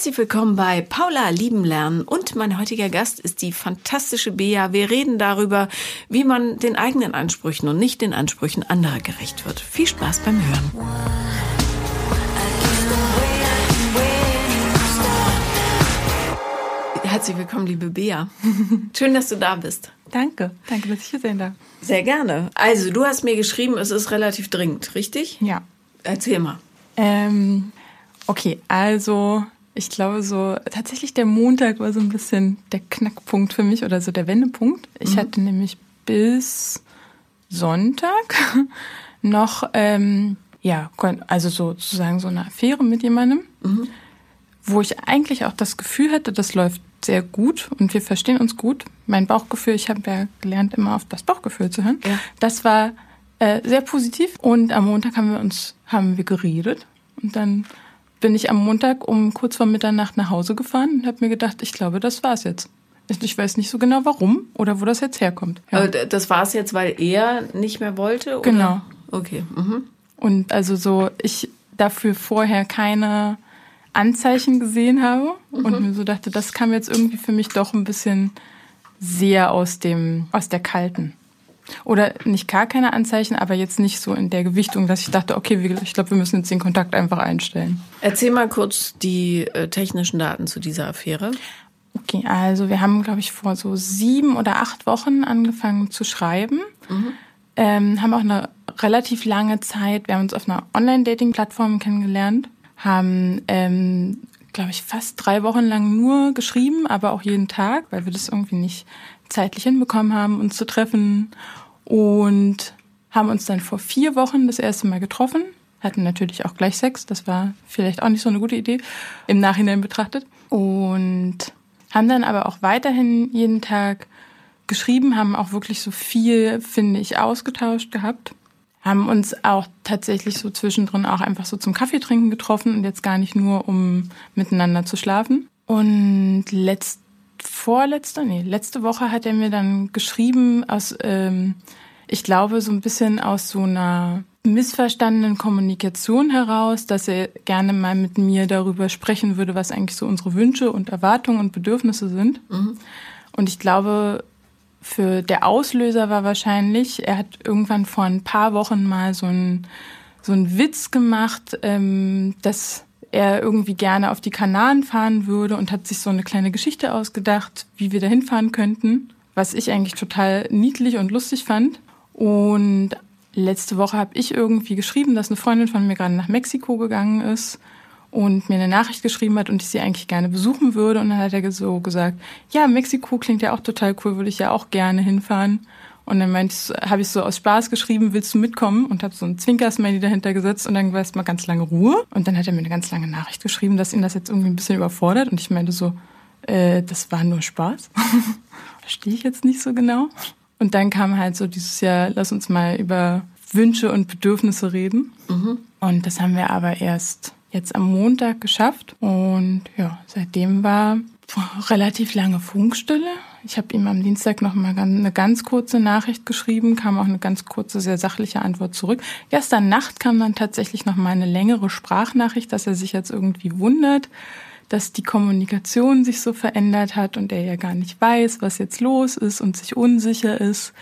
Herzlich willkommen bei Paula Lieben Lernen und mein heutiger Gast ist die fantastische Bea. Wir reden darüber, wie man den eigenen Ansprüchen und nicht den Ansprüchen anderer gerecht wird. Viel Spaß beim Hören. Herzlich willkommen, liebe Bea. Schön, dass du da bist. Danke, danke, dass ich hier sein darf. Sehr gerne. Also, du hast mir geschrieben, es ist relativ dringend, richtig? Ja. Erzähl mal. Ähm, okay, also ich glaube so, tatsächlich der Montag war so ein bisschen der Knackpunkt für mich oder so der Wendepunkt. Ich mhm. hatte nämlich bis Sonntag noch, ähm, ja, also sozusagen so eine Affäre mit jemandem, mhm. wo ich eigentlich auch das Gefühl hatte, das läuft sehr gut und wir verstehen uns gut. Mein Bauchgefühl, ich habe ja gelernt, immer auf das Bauchgefühl zu hören. Ja. Das war äh, sehr positiv und am Montag haben wir uns, haben wir geredet und dann bin ich am Montag um kurz vor Mitternacht nach Hause gefahren und habe mir gedacht, ich glaube, das war's jetzt. Ich weiß nicht so genau warum oder wo das jetzt herkommt. Ja. Aber das war's jetzt, weil er nicht mehr wollte? Oder? Genau. Okay. Mhm. Und also so, ich dafür vorher keine Anzeichen gesehen habe mhm. und mir so dachte, das kam jetzt irgendwie für mich doch ein bisschen sehr aus dem, aus der kalten. Oder nicht gar keine Anzeichen, aber jetzt nicht so in der Gewichtung, dass ich dachte, okay, ich glaube, wir müssen jetzt den Kontakt einfach einstellen. Erzähl mal kurz die äh, technischen Daten zu dieser Affäre. Okay, also wir haben, glaube ich, vor so sieben oder acht Wochen angefangen zu schreiben. Mhm. Ähm, haben auch eine relativ lange Zeit, wir haben uns auf einer Online-Dating-Plattform kennengelernt, haben, ähm, glaube ich, fast drei Wochen lang nur geschrieben, aber auch jeden Tag, weil wir das irgendwie nicht zeitlich hinbekommen haben, uns zu treffen und haben uns dann vor vier Wochen das erste Mal getroffen. Hatten natürlich auch gleich Sex. Das war vielleicht auch nicht so eine gute Idee im Nachhinein betrachtet. Und haben dann aber auch weiterhin jeden Tag geschrieben, haben auch wirklich so viel, finde ich, ausgetauscht gehabt. Haben uns auch tatsächlich so zwischendrin auch einfach so zum Kaffee trinken getroffen und jetzt gar nicht nur, um miteinander zu schlafen. Und letzt, vorletzte, nee, letzte Woche hat er mir dann geschrieben aus, ähm, ich glaube, so ein bisschen aus so einer missverstandenen Kommunikation heraus, dass er gerne mal mit mir darüber sprechen würde, was eigentlich so unsere Wünsche und Erwartungen und Bedürfnisse sind. Mhm. Und ich glaube, für der Auslöser war wahrscheinlich, er hat irgendwann vor ein paar Wochen mal so ein so einen Witz gemacht, ähm, dass er irgendwie gerne auf die Kanaren fahren würde und hat sich so eine kleine Geschichte ausgedacht, wie wir da hinfahren könnten, was ich eigentlich total niedlich und lustig fand. Und letzte Woche habe ich irgendwie geschrieben, dass eine Freundin von mir gerade nach Mexiko gegangen ist und mir eine Nachricht geschrieben hat und ich sie eigentlich gerne besuchen würde. Und dann hat er so gesagt, ja, Mexiko klingt ja auch total cool, würde ich ja auch gerne hinfahren. Und dann habe ich so aus Spaß geschrieben, willst du mitkommen? Und habe so ein Zwinkersmiley dahinter gesetzt und dann war es mal ganz lange Ruhe. Und dann hat er mir eine ganz lange Nachricht geschrieben, dass ihn das jetzt irgendwie ein bisschen überfordert. Und ich meinte so, äh, das war nur Spaß. Verstehe ich jetzt nicht so genau. Und dann kam halt so dieses Jahr, lass uns mal über Wünsche und Bedürfnisse reden. Mhm. Und das haben wir aber erst jetzt am Montag geschafft. Und ja, seitdem war relativ lange Funkstille. Ich habe ihm am Dienstag noch mal eine ganz kurze Nachricht geschrieben, kam auch eine ganz kurze, sehr sachliche Antwort zurück. Gestern Nacht kam dann tatsächlich noch mal eine längere Sprachnachricht, dass er sich jetzt irgendwie wundert, dass die Kommunikation sich so verändert hat und er ja gar nicht weiß, was jetzt los ist und sich unsicher ist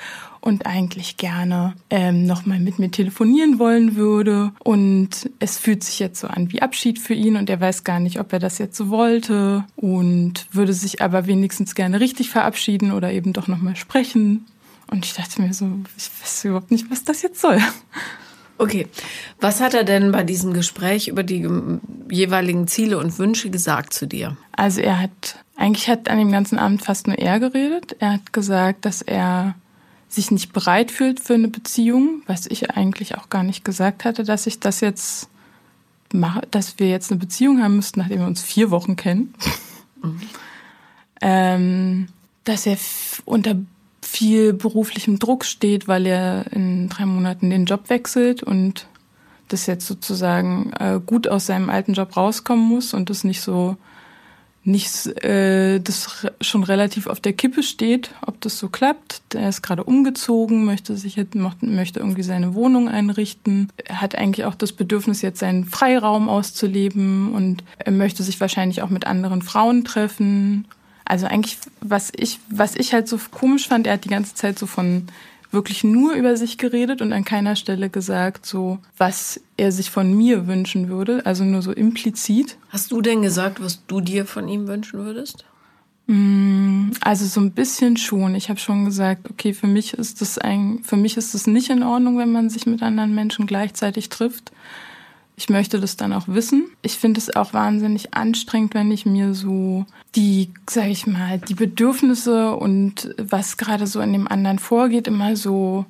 und eigentlich gerne ähm, nochmal mit mir telefonieren wollen würde. Und es fühlt sich jetzt so an wie Abschied für ihn und er weiß gar nicht, ob er das jetzt so wollte und würde sich aber wenigstens gerne richtig verabschieden oder eben doch nochmal sprechen. Und ich dachte mir so, ich weiß überhaupt nicht, was das jetzt soll. Okay. Was hat er denn bei diesem Gespräch über die jeweiligen Ziele und Wünsche gesagt zu dir? Also er hat, eigentlich hat an dem ganzen Abend fast nur er geredet. Er hat gesagt, dass er sich nicht bereit fühlt für eine Beziehung, was ich eigentlich auch gar nicht gesagt hatte, dass ich das jetzt mache, dass wir jetzt eine Beziehung haben müssten, nachdem wir uns vier Wochen kennen. Mhm. Ähm, dass er unter viel beruflichem Druck steht, weil er in drei Monaten den Job wechselt und das jetzt sozusagen äh, gut aus seinem alten Job rauskommen muss und das nicht so nicht äh, das schon relativ auf der Kippe steht, ob das so klappt. Er ist gerade umgezogen, möchte sich jetzt, möchte irgendwie seine Wohnung einrichten. Er hat eigentlich auch das Bedürfnis, jetzt seinen Freiraum auszuleben und er möchte sich wahrscheinlich auch mit anderen Frauen treffen. Also eigentlich, was ich, was ich halt so komisch fand, er hat die ganze Zeit so von wirklich nur über sich geredet und an keiner Stelle gesagt, so was er sich von mir wünschen würde, also nur so implizit. Hast du denn gesagt, was du dir von ihm wünschen würdest? Mm, also so ein bisschen schon. Ich habe schon gesagt, okay, für mich ist das ein, für mich ist es nicht in Ordnung, wenn man sich mit anderen Menschen gleichzeitig trifft. Ich möchte das dann auch wissen. Ich finde es auch wahnsinnig anstrengend, wenn ich mir so die, sag ich mal, die Bedürfnisse und was gerade so in dem anderen vorgeht, immer so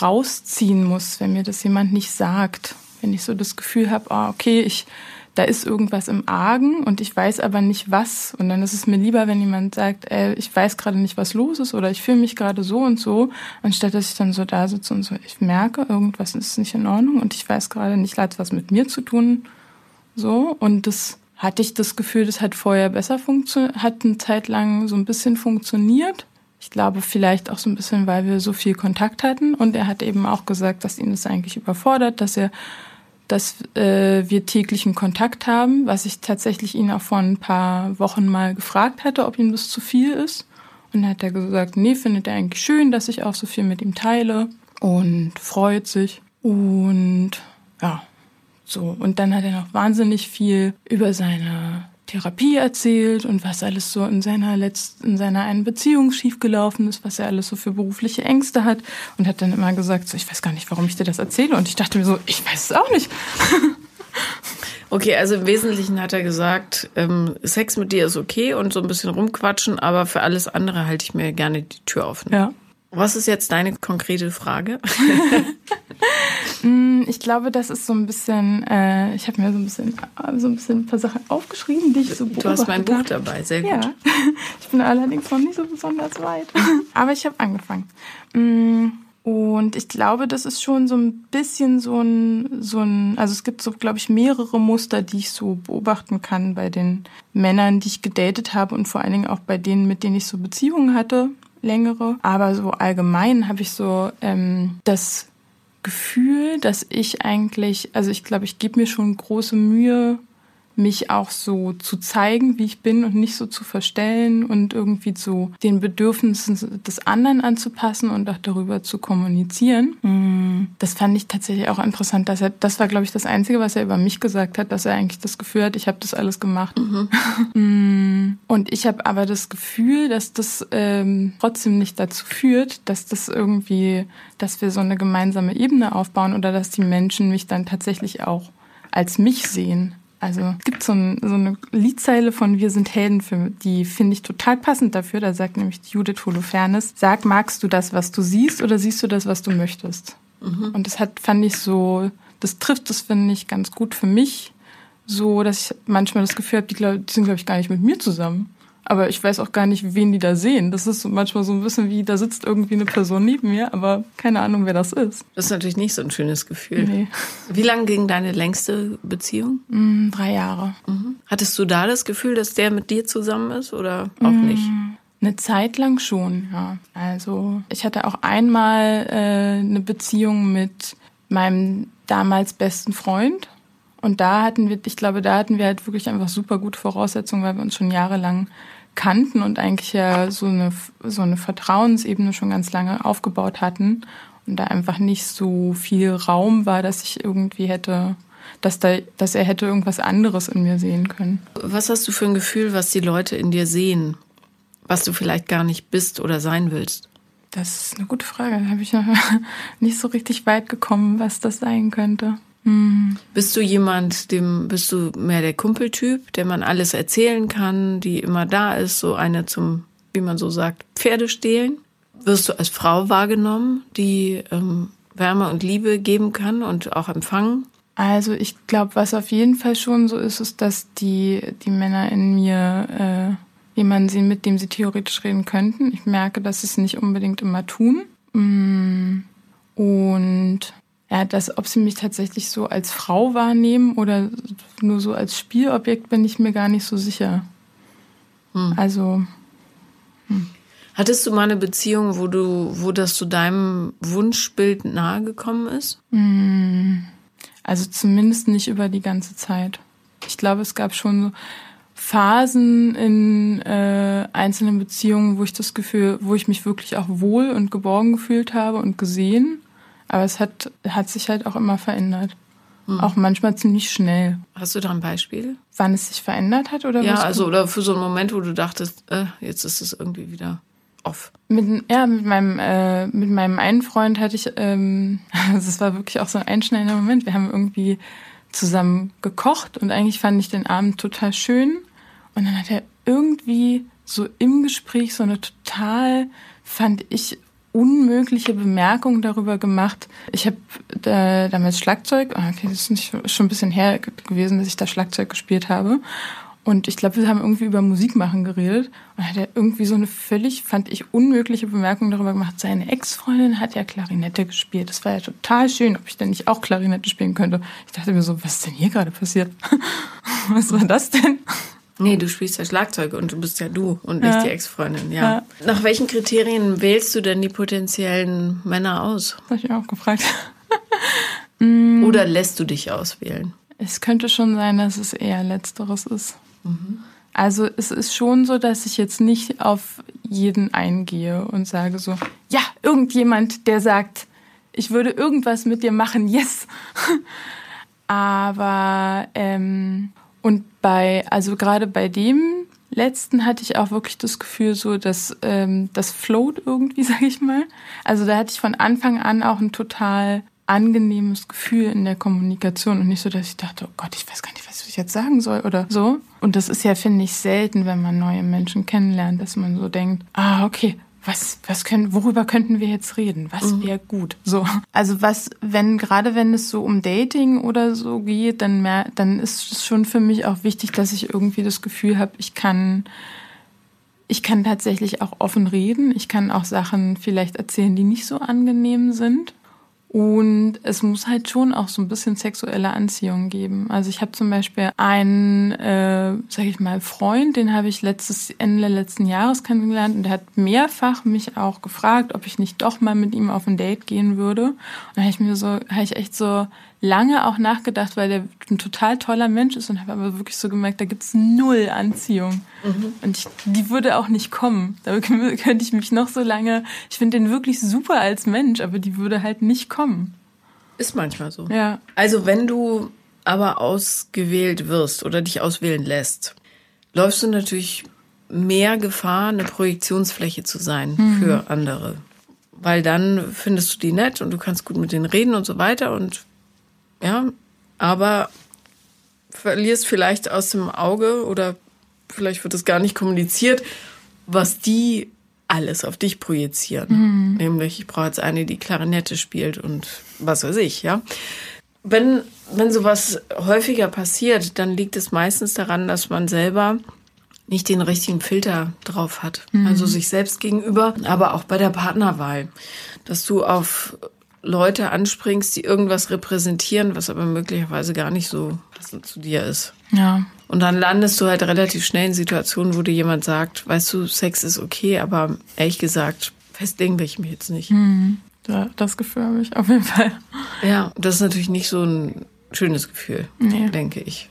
rausziehen muss, wenn mir das jemand nicht sagt. Wenn ich so das Gefühl habe, ah, okay, ich da ist irgendwas im Argen und ich weiß aber nicht was. Und dann ist es mir lieber, wenn jemand sagt, ey, ich weiß gerade nicht, was los ist oder ich fühle mich gerade so und so, anstatt dass ich dann so da sitze und so, ich merke, irgendwas ist nicht in Ordnung und ich weiß gerade nicht, hat was mit mir zu tun. So. Und das hatte ich das Gefühl, das hat vorher besser funktioniert, hat eine Zeit lang so ein bisschen funktioniert. Ich glaube vielleicht auch so ein bisschen, weil wir so viel Kontakt hatten. Und er hat eben auch gesagt, dass ihn das eigentlich überfordert, dass er dass äh, wir täglichen Kontakt haben, was ich tatsächlich ihn auch vor ein paar Wochen mal gefragt hatte, ob ihm das zu viel ist. Und dann hat er gesagt, nee, findet er eigentlich schön, dass ich auch so viel mit ihm teile und freut sich. Und ja, so. Und dann hat er noch wahnsinnig viel über seine Therapie erzählt und was alles so in seiner letzten, in seiner einen Beziehung schiefgelaufen ist, was er alles so für berufliche Ängste hat und hat dann immer gesagt, so, ich weiß gar nicht, warum ich dir das erzähle und ich dachte mir so, ich weiß es auch nicht. Okay, also im Wesentlichen hat er gesagt, ähm, Sex mit dir ist okay und so ein bisschen rumquatschen, aber für alles andere halte ich mir gerne die Tür offen. Ja. Was ist jetzt deine konkrete Frage? Mm, ich glaube, das ist so ein bisschen, äh, ich habe mir so ein bisschen so ein bisschen ein paar Sachen aufgeschrieben, die ich so beobachte. Du hast mein Buch dabei, sehr gut. Ja. Ich bin allerdings noch nicht so besonders weit. Aber ich habe angefangen. Mm, und ich glaube, das ist schon so ein bisschen so ein, so ein, also es gibt so, glaube ich, mehrere Muster, die ich so beobachten kann bei den Männern, die ich gedatet habe und vor allen Dingen auch bei denen, mit denen ich so Beziehungen hatte längere. Aber so allgemein habe ich so ähm, das Gefühl, dass ich eigentlich, also ich glaube, ich gebe mir schon große Mühe, mich auch so zu zeigen, wie ich bin und nicht so zu verstellen und irgendwie zu den Bedürfnissen des anderen anzupassen und auch darüber zu kommunizieren. Mm, das fand ich tatsächlich auch interessant, dass er, das war glaube ich das Einzige, was er über mich gesagt hat, dass er eigentlich das Gefühl hat, ich habe das alles gemacht. Mhm. Mm, und ich habe aber das Gefühl, dass das ähm, trotzdem nicht dazu führt, dass das irgendwie, dass wir so eine gemeinsame Ebene aufbauen oder dass die Menschen mich dann tatsächlich auch als mich sehen. Also es gibt so, ein, so, eine Liedzeile von Wir sind Helden, für, die finde ich total passend dafür. Da sagt nämlich Judith Holofernes, sag, magst du das, was du siehst oder siehst du das, was du möchtest? Mhm. Und das hat, fand ich so, das trifft das, finde ich, ganz gut für mich. So, dass ich manchmal das Gefühl habe, die, die sind, glaube ich, gar nicht mit mir zusammen. Aber ich weiß auch gar nicht, wen die da sehen. Das ist manchmal so ein bisschen wie, da sitzt irgendwie eine Person neben mir, aber keine Ahnung, wer das ist. Das ist natürlich nicht so ein schönes Gefühl. Nee. Wie lange ging deine längste Beziehung? Mm, drei Jahre. Mhm. Hattest du da das Gefühl, dass der mit dir zusammen ist oder auch mm, nicht? Eine Zeit lang schon, ja. Also ich hatte auch einmal äh, eine Beziehung mit meinem damals besten Freund. Und da hatten wir, ich glaube, da hatten wir halt wirklich einfach super gute Voraussetzungen, weil wir uns schon jahrelang kannten und eigentlich ja so eine, so eine Vertrauensebene schon ganz lange aufgebaut hatten und da einfach nicht so viel Raum war, dass ich irgendwie hätte, dass, da, dass er hätte irgendwas anderes in mir sehen können. Was hast du für ein Gefühl, was die Leute in dir sehen, was du vielleicht gar nicht bist oder sein willst? Das ist eine gute Frage. Da habe ich noch nicht so richtig weit gekommen, was das sein könnte. Hm. Bist du jemand, dem bist du mehr der Kumpeltyp, der man alles erzählen kann, die immer da ist, so eine zum, wie man so sagt, Pferde stehlen? Wirst du als Frau wahrgenommen, die ähm, Wärme und Liebe geben kann und auch empfangen? Also ich glaube, was auf jeden Fall schon so ist, ist, dass die, die Männer in mir äh, jemanden sehen, mit dem sie theoretisch reden könnten. Ich merke, dass sie es nicht unbedingt immer tun. Mm. Und ja, dass, ob sie mich tatsächlich so als Frau wahrnehmen oder nur so als Spielobjekt, bin ich mir gar nicht so sicher. Hm. Also. Hm. Hattest du mal eine Beziehung, wo du, wo das zu deinem Wunschbild nahegekommen ist? Hm. Also zumindest nicht über die ganze Zeit. Ich glaube, es gab schon so Phasen in äh, einzelnen Beziehungen, wo ich das Gefühl, wo ich mich wirklich auch wohl und geborgen gefühlt habe und gesehen. Aber es hat, hat sich halt auch immer verändert. Hm. Auch manchmal ziemlich schnell. Hast du da ein Beispiel? Wann es sich verändert hat oder Ja, also oder für so einen Moment, wo du dachtest, äh, jetzt ist es irgendwie wieder off. Mit, ja, mit meinem, äh, mit meinem einen Freund hatte ich, ähm, also es war wirklich auch so ein einschneidender Moment. Wir haben irgendwie zusammen gekocht und eigentlich fand ich den Abend total schön. Und dann hat er irgendwie so im Gespräch so eine total, fand ich, unmögliche Bemerkung darüber gemacht. Ich habe da, damals Schlagzeug, ah, okay, das ist nicht, schon ein bisschen her gewesen, dass ich da Schlagzeug gespielt habe. Und ich glaube, wir haben irgendwie über Musik machen geredet. Und hat er irgendwie so eine völlig, fand ich, unmögliche Bemerkung darüber gemacht. Seine Ex-Freundin hat ja Klarinette gespielt. Das war ja total schön, ob ich denn nicht auch Klarinette spielen könnte. Ich dachte mir so, was ist denn hier gerade passiert? was war das denn? Nee, du spielst ja Schlagzeug und du bist ja du und nicht ja. die Ex-Freundin, ja. ja. Nach welchen Kriterien wählst du denn die potenziellen Männer aus? Das habe ich auch gefragt. Oder lässt du dich auswählen? Es könnte schon sein, dass es eher Letzteres ist. Mhm. Also es ist schon so, dass ich jetzt nicht auf jeden eingehe und sage so, ja, irgendjemand, der sagt, ich würde irgendwas mit dir machen, yes. Aber ähm, und bei, also gerade bei dem letzten hatte ich auch wirklich das Gefühl, so dass ähm, das float irgendwie, sag ich mal. Also da hatte ich von Anfang an auch ein total angenehmes Gefühl in der Kommunikation und nicht so, dass ich dachte, oh Gott, ich weiß gar nicht, was ich jetzt sagen soll oder so. Und das ist ja, finde ich, selten, wenn man neue Menschen kennenlernt, dass man so denkt, ah, okay, was, was können, worüber könnten wir jetzt reden? Was mhm. wäre gut? So. Also was, wenn, gerade wenn es so um Dating oder so geht, dann mehr, dann ist es schon für mich auch wichtig, dass ich irgendwie das Gefühl habe, ich kann, ich kann tatsächlich auch offen reden. Ich kann auch Sachen vielleicht erzählen, die nicht so angenehm sind. Und es muss halt schon auch so ein bisschen sexuelle Anziehung geben. Also ich habe zum Beispiel einen, äh, sag ich mal, Freund, den habe ich letztes Ende letzten Jahres kennengelernt und der hat mehrfach mich auch gefragt, ob ich nicht doch mal mit ihm auf ein Date gehen würde. Und da habe ich mir so, habe ich echt so lange auch nachgedacht, weil der ein total toller Mensch ist und habe aber wirklich so gemerkt, da gibt's null Anziehung. Mhm. Und ich, die würde auch nicht kommen. Da könnte ich mich noch so lange, ich finde den wirklich super als Mensch, aber die würde halt nicht kommen. Ist manchmal so. Ja. Also wenn du aber ausgewählt wirst oder dich auswählen lässt, läufst du natürlich mehr Gefahr, eine Projektionsfläche zu sein mhm. für andere. Weil dann findest du die nett und du kannst gut mit denen reden und so weiter und ja, aber verlierst vielleicht aus dem Auge oder vielleicht wird es gar nicht kommuniziert, was die alles auf dich projizieren. Mhm. Nämlich, ich brauche jetzt eine, die Klarinette spielt und was weiß ich, ja. Wenn, wenn sowas häufiger passiert, dann liegt es meistens daran, dass man selber nicht den richtigen Filter drauf hat. Mhm. Also sich selbst gegenüber, aber auch bei der Partnerwahl. Dass du auf Leute anspringst, die irgendwas repräsentieren, was aber möglicherweise gar nicht so passend zu dir ist. Ja. Und dann landest du halt relativ schnell in Situationen, wo dir jemand sagt, weißt du, Sex ist okay, aber ehrlich gesagt, festlegen will ich mich jetzt nicht. Mhm. Ja, das Gefühl habe ich auf jeden Fall. Ja, das ist natürlich nicht so ein schönes Gefühl, nee. denke ich.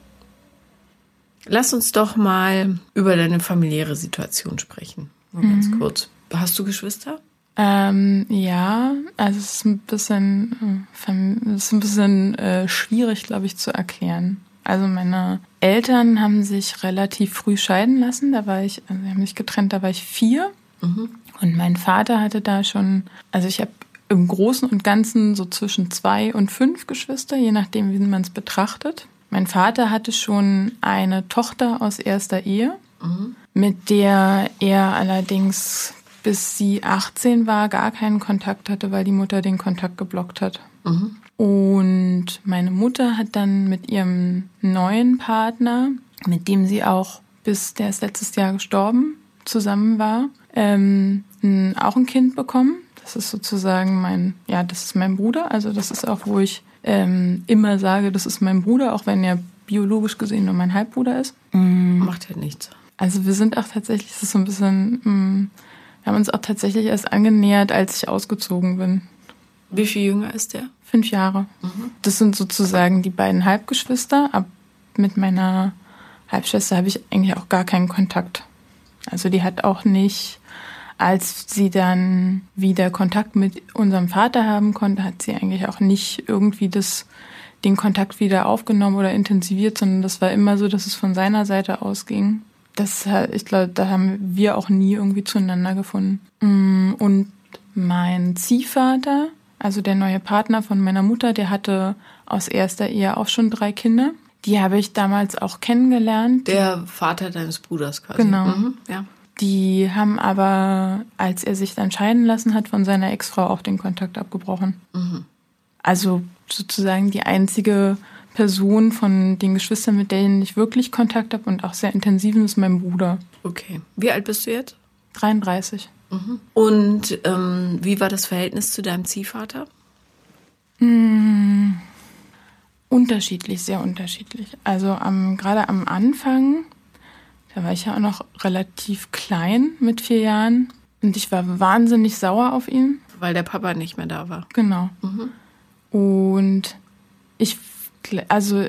Lass uns doch mal über deine familiäre Situation sprechen. Nur mhm. ganz kurz. Hast du Geschwister? Ähm, ja, also es ist ein bisschen, äh, es ist ein bisschen äh, schwierig, glaube ich, zu erklären. Also meine Eltern haben sich relativ früh scheiden lassen. Da war ich, also sie haben sich getrennt, da war ich vier. Mhm. Und mein Vater hatte da schon, also ich habe im Großen und Ganzen so zwischen zwei und fünf Geschwister, je nachdem, wie man es betrachtet. Mein Vater hatte schon eine Tochter aus erster Ehe, mhm. mit der er allerdings bis sie 18 war, gar keinen Kontakt hatte, weil die Mutter den Kontakt geblockt hat. Mhm. Und meine Mutter hat dann mit ihrem neuen Partner, mit dem sie auch bis der ist letztes Jahr gestorben, zusammen war, ähm, auch ein Kind bekommen. Das ist sozusagen mein, ja, das ist mein Bruder. Also das ist auch, wo ich ähm, immer sage, das ist mein Bruder, auch wenn er biologisch gesehen nur mein Halbbruder ist. Mhm. Macht ja nichts. Also wir sind auch tatsächlich, es ist so ein bisschen, mm, wir haben uns auch tatsächlich erst angenähert, als ich ausgezogen bin. Wie viel jünger ist der? Fünf Jahre. Mhm. Das sind sozusagen die beiden Halbgeschwister. Ab mit meiner Halbschwester habe ich eigentlich auch gar keinen Kontakt. Also die hat auch nicht, als sie dann wieder Kontakt mit unserem Vater haben konnte, hat sie eigentlich auch nicht irgendwie das, den Kontakt wieder aufgenommen oder intensiviert, sondern das war immer so, dass es von seiner Seite ausging. Das, ich glaube, da haben wir auch nie irgendwie zueinander gefunden. Mm, und mein Ziehvater, also der neue Partner von meiner Mutter, der hatte aus erster Ehe auch schon drei Kinder. Die habe ich damals auch kennengelernt. Der Vater deines Bruders quasi. Genau. Mhm, ja. Die haben aber, als er sich dann scheiden lassen hat, von seiner Ex-Frau auch den Kontakt abgebrochen. Mhm. Also sozusagen die einzige Person von den Geschwistern, mit denen ich wirklich Kontakt habe und auch sehr intensiven, ist mein Bruder. Okay. Wie alt bist du jetzt? 33. Mhm. Und ähm, wie war das Verhältnis zu deinem Ziehvater? Mmh, unterschiedlich, sehr unterschiedlich. Also am, gerade am Anfang, da war ich ja auch noch relativ klein mit vier Jahren und ich war wahnsinnig sauer auf ihn. Weil der Papa nicht mehr da war. Genau. Mhm. Und ich, also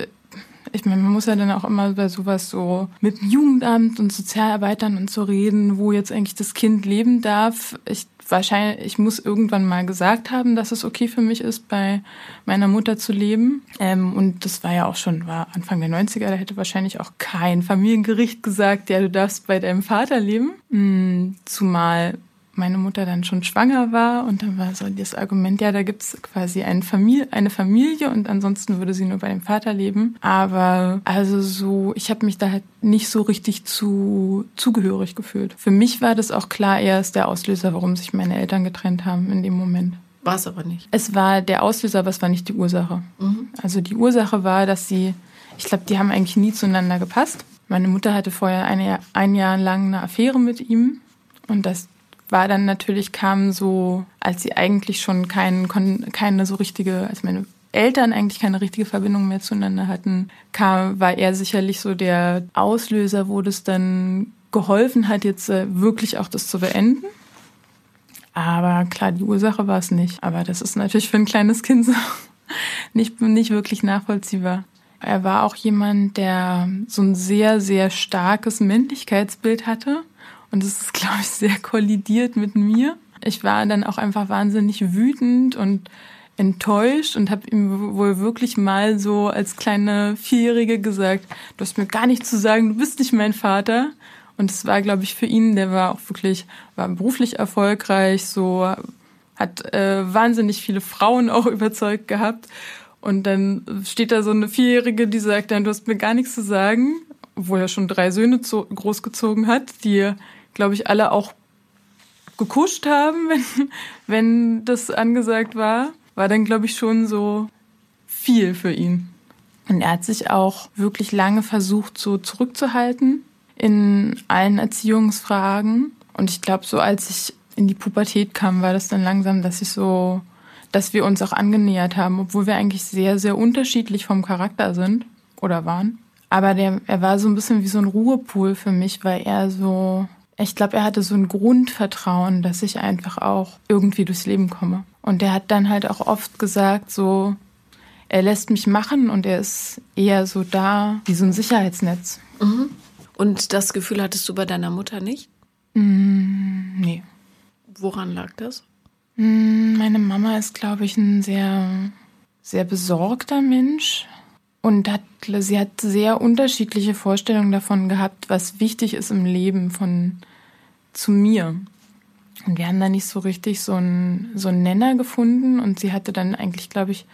ich meine, man muss ja dann auch immer bei sowas so mit dem Jugendamt und Sozialarbeitern und so reden, wo jetzt eigentlich das Kind leben darf. Ich wahrscheinlich, ich muss irgendwann mal gesagt haben, dass es okay für mich ist, bei meiner Mutter zu leben. Ähm, und das war ja auch schon, war Anfang der 90er, da hätte wahrscheinlich auch kein Familiengericht gesagt, ja, du darfst bei deinem Vater leben. Mhm, zumal meine Mutter dann schon schwanger war und dann war so das Argument, ja, da gibt's quasi eine Familie, eine Familie und ansonsten würde sie nur bei dem Vater leben. Aber also so, ich habe mich da halt nicht so richtig zu zugehörig gefühlt. Für mich war das auch klar erst der Auslöser, warum sich meine Eltern getrennt haben in dem Moment. War es aber nicht. Es war der Auslöser, aber es war nicht die Ursache. Mhm. Also die Ursache war, dass sie, ich glaube, die haben eigentlich nie zueinander gepasst. Meine Mutter hatte vorher eine, ein Jahr lang eine Affäre mit ihm und das war dann natürlich, kam so, als sie eigentlich schon kein, keine so richtige, als meine Eltern eigentlich keine richtige Verbindung mehr zueinander hatten, kam, war er sicherlich so der Auslöser, wo das dann geholfen hat, jetzt äh, wirklich auch das zu beenden. Aber klar, die Ursache war es nicht. Aber das ist natürlich für ein kleines Kind so nicht, nicht wirklich nachvollziehbar. Er war auch jemand, der so ein sehr, sehr starkes Männlichkeitsbild hatte. Und es ist, glaube ich, sehr kollidiert mit mir. Ich war dann auch einfach wahnsinnig wütend und enttäuscht und habe ihm wohl wirklich mal so als kleine Vierjährige gesagt, du hast mir gar nichts zu sagen, du bist nicht mein Vater. Und es war, glaube ich, für ihn, der war auch wirklich, war beruflich erfolgreich, so hat äh, wahnsinnig viele Frauen auch überzeugt gehabt. Und dann steht da so eine Vierjährige, die sagt dann, du hast mir gar nichts zu sagen, obwohl er schon drei Söhne großgezogen hat, die glaube ich, alle auch gekuscht haben, wenn, wenn das angesagt war, war dann, glaube ich, schon so viel für ihn. Und er hat sich auch wirklich lange versucht, so zurückzuhalten in allen Erziehungsfragen. Und ich glaube, so als ich in die Pubertät kam, war das dann langsam, dass ich so, dass wir uns auch angenähert haben, obwohl wir eigentlich sehr, sehr unterschiedlich vom Charakter sind oder waren. Aber der, er war so ein bisschen wie so ein Ruhepool für mich, weil er so ich glaube, er hatte so ein Grundvertrauen, dass ich einfach auch irgendwie durchs Leben komme. Und er hat dann halt auch oft gesagt, so, er lässt mich machen und er ist eher so da wie so ein Sicherheitsnetz. Mhm. Und das Gefühl hattest du bei deiner Mutter nicht? Mm, nee. Woran lag das? Mm, meine Mama ist, glaube ich, ein sehr, sehr besorgter Mensch und hat, sie hat sehr unterschiedliche Vorstellungen davon gehabt, was wichtig ist im Leben von zu mir. Und wir haben da nicht so richtig so einen, so einen Nenner gefunden und sie hatte dann eigentlich, glaube ich,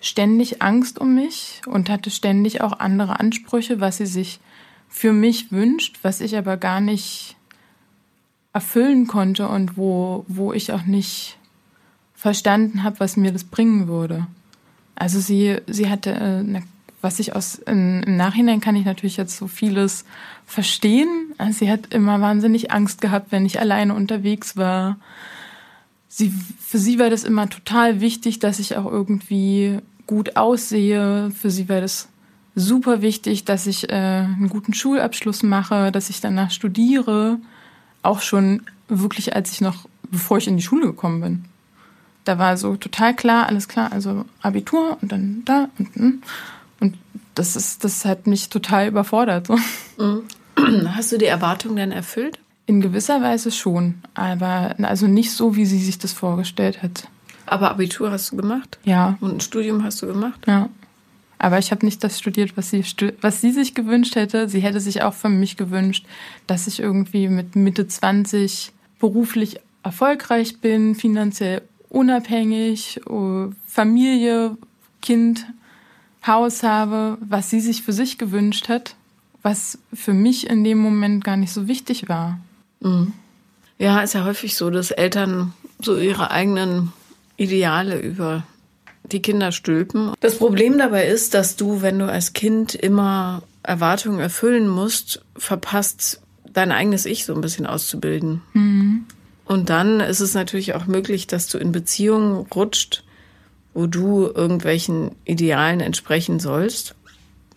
ständig Angst um mich und hatte ständig auch andere Ansprüche, was sie sich für mich wünscht, was ich aber gar nicht erfüllen konnte und wo, wo ich auch nicht verstanden habe, was mir das bringen würde. Also sie, sie hatte eine was ich aus im Nachhinein kann ich natürlich jetzt so vieles verstehen. Also sie hat immer wahnsinnig Angst gehabt, wenn ich alleine unterwegs war. Sie, für sie war das immer total wichtig, dass ich auch irgendwie gut aussehe. Für sie war das super wichtig, dass ich äh, einen guten Schulabschluss mache, dass ich danach studiere. Auch schon wirklich, als ich noch, bevor ich in die Schule gekommen bin. Da war so total klar, alles klar, also Abitur und dann da und hm. und das ist, das hat mich total überfordert. So. Mhm. Hast du die Erwartungen denn erfüllt? In gewisser Weise schon, aber also nicht so, wie sie sich das vorgestellt hat. Aber Abitur hast du gemacht? Ja. Und ein Studium hast du gemacht? Ja. Aber ich habe nicht das studiert, was sie, was sie sich gewünscht hätte. Sie hätte sich auch von mich gewünscht, dass ich irgendwie mit Mitte 20 beruflich erfolgreich bin, finanziell unabhängig, oh, Familie, Kind, Haus habe, was sie sich für sich gewünscht hat, was für mich in dem Moment gar nicht so wichtig war. Mhm. Ja, ist ja häufig so, dass Eltern so ihre eigenen Ideale über die Kinder stülpen. Das Problem dabei ist, dass du, wenn du als Kind immer Erwartungen erfüllen musst, verpasst dein eigenes Ich so ein bisschen auszubilden. Mhm. Und dann ist es natürlich auch möglich, dass du in Beziehungen rutscht, wo du irgendwelchen Idealen entsprechen sollst,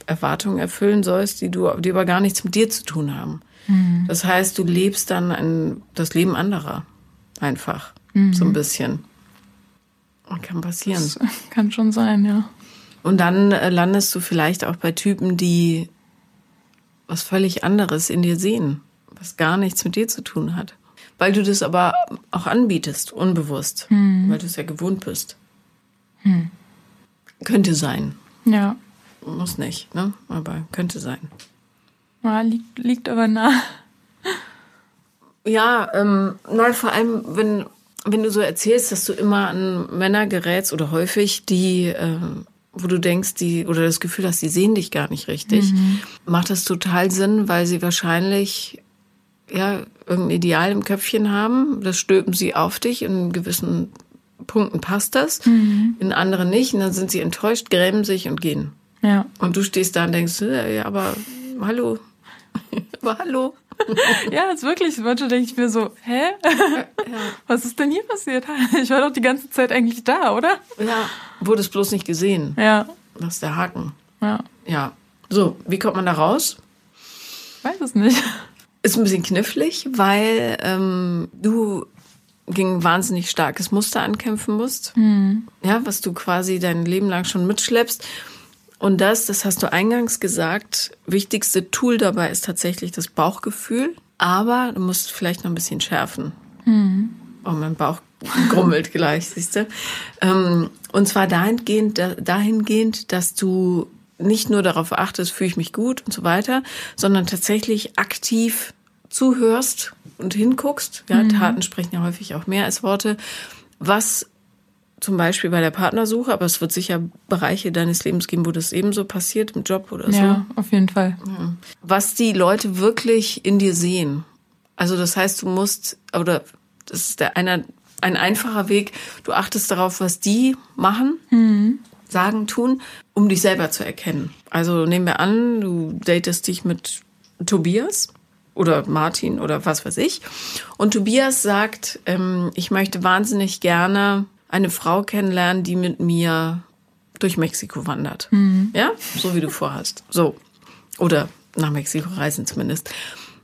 Erwartungen erfüllen sollst, die du, die aber gar nichts mit dir zu tun haben. Mhm. Das heißt, du lebst dann ein, das Leben anderer. Einfach. Mhm. So ein bisschen. Kann passieren. Das kann schon sein, ja. Und dann äh, landest du vielleicht auch bei Typen, die was völlig anderes in dir sehen, was gar nichts mit dir zu tun hat. Weil du das aber auch anbietest, unbewusst, hm. weil du es ja gewohnt bist. Hm. Könnte sein. Ja. Muss nicht, ne? Aber könnte sein. Ja, liegt, liegt aber nah. Ja, ähm, nein, vor allem, wenn wenn du so erzählst, dass du immer an Männer gerätst oder häufig, die, äh, wo du denkst, die oder das Gefühl hast, die sehen dich gar nicht richtig, mhm. macht das total Sinn, weil sie wahrscheinlich ja irgendein Ideal im Köpfchen haben. Das stülpen sie auf dich. In gewissen Punkten passt das, mhm. in anderen nicht. Und dann sind sie enttäuscht, grämen sich und gehen. Ja. Und du stehst da und denkst, ja, aber hallo, aber hallo. ja, ist wirklich. Manchmal denke ich mir so, hä? Ja. Was ist denn hier passiert? Ich war doch die ganze Zeit eigentlich da, oder? Ja, wurde es bloß nicht gesehen. Ja. Das ist der Haken. Ja. Ja. So, wie kommt man da raus? Weiß es nicht. Ist ein bisschen knifflig, weil ähm, du gegen wahnsinnig starkes Muster ankämpfen musst. Mhm. Ja, was du quasi dein Leben lang schon mitschleppst. Und das, das hast du eingangs gesagt, wichtigste Tool dabei ist tatsächlich das Bauchgefühl. Aber du musst vielleicht noch ein bisschen schärfen. Mhm. Oh, mein Bauch grummelt gleich, siehst du. Ähm, und zwar dahingehend, dahingehend, dass du nicht nur darauf achtest, fühle ich mich gut und so weiter, sondern tatsächlich aktiv zuhörst und hinguckst. Ja, mhm. Taten sprechen ja häufig auch mehr als Worte. Was zum Beispiel bei der Partnersuche, aber es wird sicher Bereiche deines Lebens geben, wo das ebenso passiert, im Job oder so. Ja, auf jeden Fall. Was die Leute wirklich in dir sehen. Also das heißt, du musst, oder das ist der einer, ein einfacher Weg, du achtest darauf, was die machen, mhm. sagen, tun, um dich selber zu erkennen. Also nehmen wir an, du datest dich mit Tobias oder Martin oder was weiß ich. Und Tobias sagt, ähm, ich möchte wahnsinnig gerne eine Frau kennenlernen, die mit mir durch Mexiko wandert. Mhm. Ja, so wie du vorhast. So. Oder nach Mexiko reisen zumindest.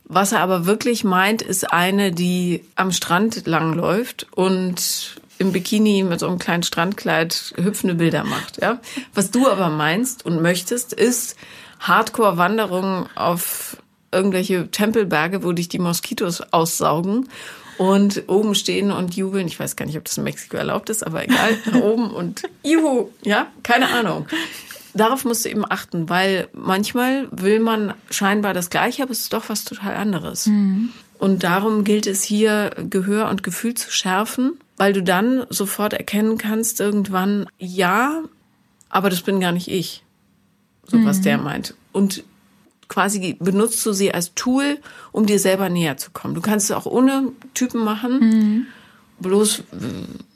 Was er aber wirklich meint, ist eine, die am Strand langläuft und im Bikini mit so einem kleinen Strandkleid hüpfende Bilder macht. Ja? Was du aber meinst und möchtest, ist Hardcore-Wanderungen auf irgendwelche Tempelberge, wo dich die Moskitos aussaugen und oben stehen und jubeln. Ich weiß gar nicht, ob das in Mexiko erlaubt ist, aber egal, oben und juhu, ja, keine Ahnung. Darauf musst du eben achten, weil manchmal will man scheinbar das Gleiche, aber es ist doch was total anderes. Mhm. Und darum gilt es hier, Gehör und Gefühl zu schärfen, weil du dann sofort erkennen kannst, irgendwann, ja, aber das bin gar nicht ich. So mhm. was der meint. Und quasi benutzt du sie als Tool, um dir selber näher zu kommen. Du kannst es auch ohne Typen machen. Mhm. Bloß,